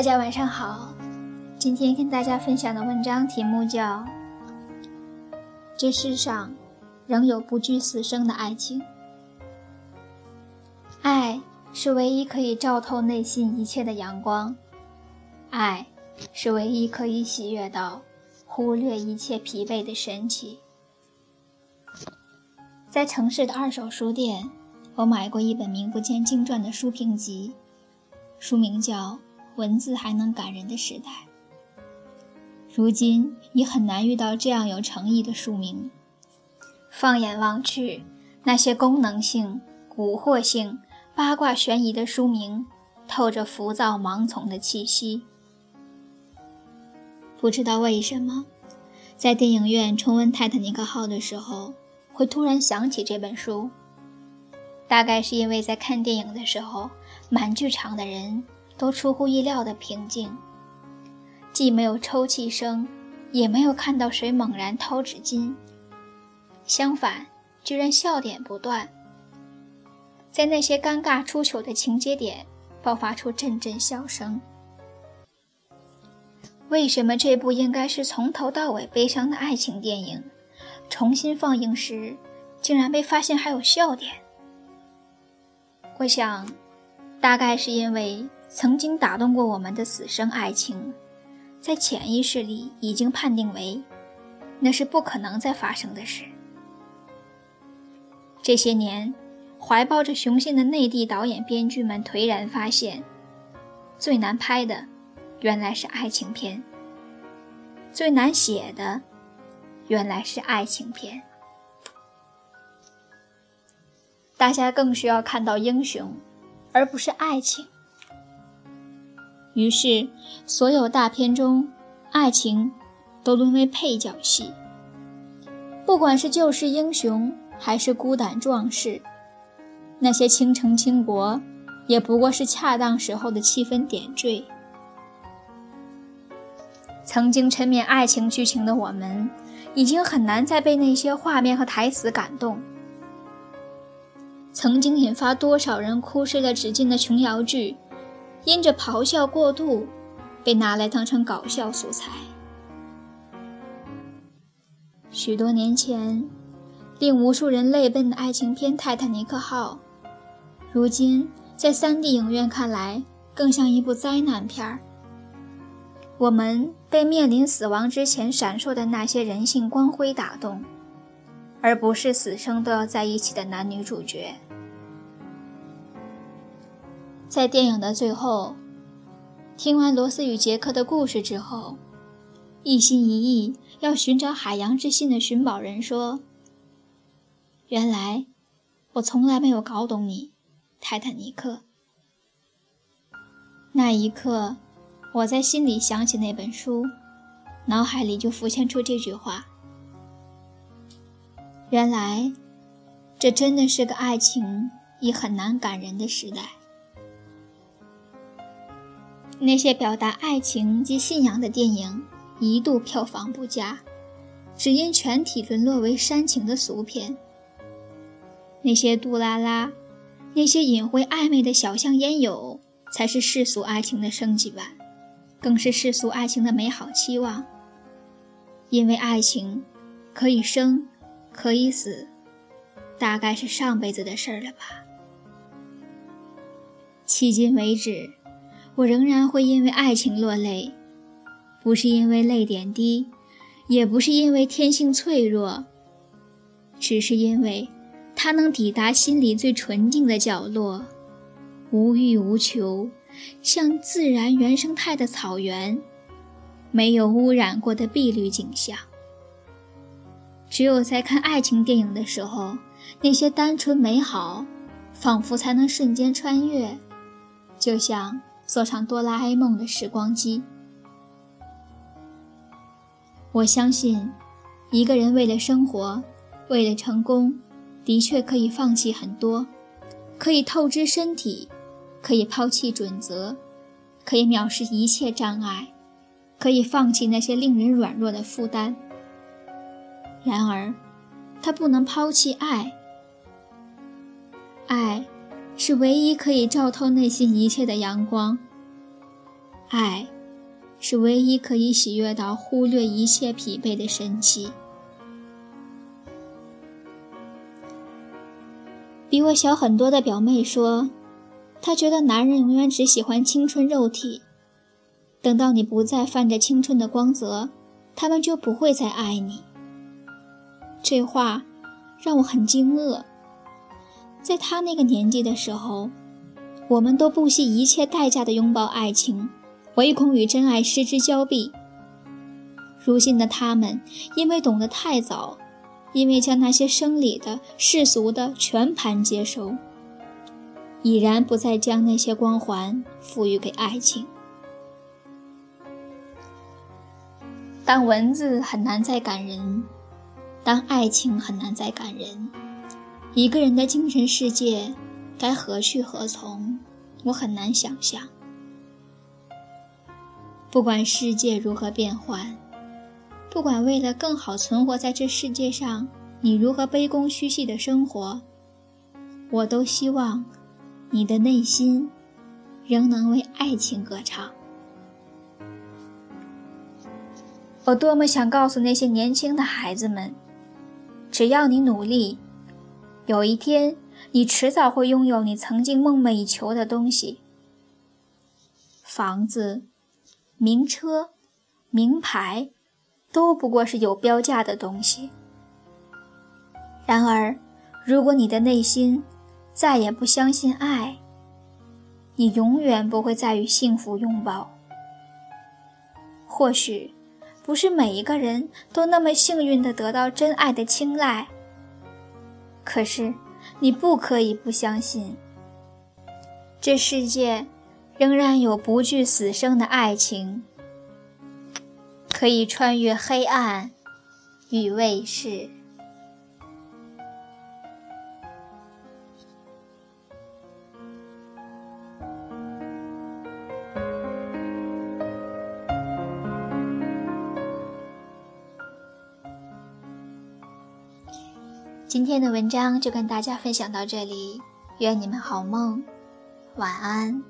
大家晚上好，今天跟大家分享的文章题目叫《这世上仍有不惧死生的爱情》。爱是唯一可以照透内心一切的阳光，爱是唯一可以喜悦到忽略一切疲惫的神奇。在城市的二手书店，我买过一本名不见经传的书评集，书名叫。文字还能感人的时代，如今已很难遇到这样有诚意的书名。放眼望去，那些功能性、蛊惑性、八卦悬疑的书名，透着浮躁盲从的气息。不知道为什么，在电影院重温《泰坦尼克号》的时候，会突然想起这本书。大概是因为在看电影的时候，满剧场的人。都出乎意料的平静，既没有抽泣声，也没有看到谁猛然掏纸巾，相反，居然笑点不断。在那些尴尬出糗的情节点，爆发出阵阵笑声。为什么这部应该是从头到尾悲伤的爱情电影，重新放映时，竟然被发现还有笑点？我想，大概是因为。曾经打动过我们的死生爱情，在潜意识里已经判定为，那是不可能再发生的事。这些年，怀抱着雄心的内地导演编剧们颓然发现，最难拍的，原来是爱情片；最难写的，原来是爱情片。大家更需要看到英雄，而不是爱情。于是，所有大片中，爱情都沦为配角戏。不管是救世英雄，还是孤胆壮士，那些倾城倾国，也不过是恰当时候的气氛点缀。曾经沉湎爱情剧情的我们，已经很难再被那些画面和台词感动。曾经引发多少人哭湿了纸巾的琼瑶剧。因着咆哮过度，被拿来当成搞笑素材。许多年前，令无数人泪奔的爱情片《泰坦尼克号》，如今在 3D 影院看来，更像一部灾难片儿。我们被面临死亡之前闪烁的那些人性光辉打动，而不是死生都要在一起的男女主角。在电影的最后，听完罗斯与杰克的故事之后，一心一意要寻找海洋之心的寻宝人说：“原来我从来没有搞懂你，泰坦尼克。”那一刻，我在心里想起那本书，脑海里就浮现出这句话：“原来，这真的是个爱情已很难感人的时代。”那些表达爱情及信仰的电影一度票房不佳，只因全体沦落为煽情的俗片。那些杜拉拉，那些隐晦暧昧的小巷烟友，才是世俗爱情的升级版，更是世俗爱情的美好期望。因为爱情可以生，可以死，大概是上辈子的事儿了吧。迄今为止。我仍然会因为爱情落泪，不是因为泪点低，也不是因为天性脆弱，只是因为它能抵达心里最纯净的角落，无欲无求，像自然原生态的草原，没有污染过的碧绿景象。只有在看爱情电影的时候，那些单纯美好，仿佛才能瞬间穿越，就像。坐上哆啦 A 梦的时光机。我相信，一个人为了生活，为了成功，的确可以放弃很多，可以透支身体，可以抛弃准则，可以藐视一切障碍，可以放弃那些令人软弱的负担。然而，他不能抛弃爱。爱。是唯一可以照透内心一切的阳光。爱，是唯一可以喜悦到忽略一切疲惫的神奇。比我小很多的表妹说，她觉得男人永远只喜欢青春肉体，等到你不再泛着青春的光泽，他们就不会再爱你。这话让我很惊愕。在他那个年纪的时候，我们都不惜一切代价的拥抱爱情，唯恐与真爱失之交臂。如今的他们，因为懂得太早，因为将那些生理的、世俗的全盘接收，已然不再将那些光环赋予给爱情。当文字很难再感人，当爱情很难再感人。一个人的精神世界该何去何从？我很难想象。不管世界如何变幻，不管为了更好存活在这世界上，你如何卑躬屈膝的生活，我都希望你的内心仍能为爱情歌唱。我多么想告诉那些年轻的孩子们：只要你努力。有一天，你迟早会拥有你曾经梦寐以求的东西：房子、名车、名牌，都不过是有标价的东西。然而，如果你的内心再也不相信爱，你永远不会再与幸福拥抱。或许，不是每一个人都那么幸运地得到真爱的青睐。可是，你不可以不相信，这世界仍然有不惧死生的爱情，可以穿越黑暗与卫士。今天的文章就跟大家分享到这里，愿你们好梦，晚安。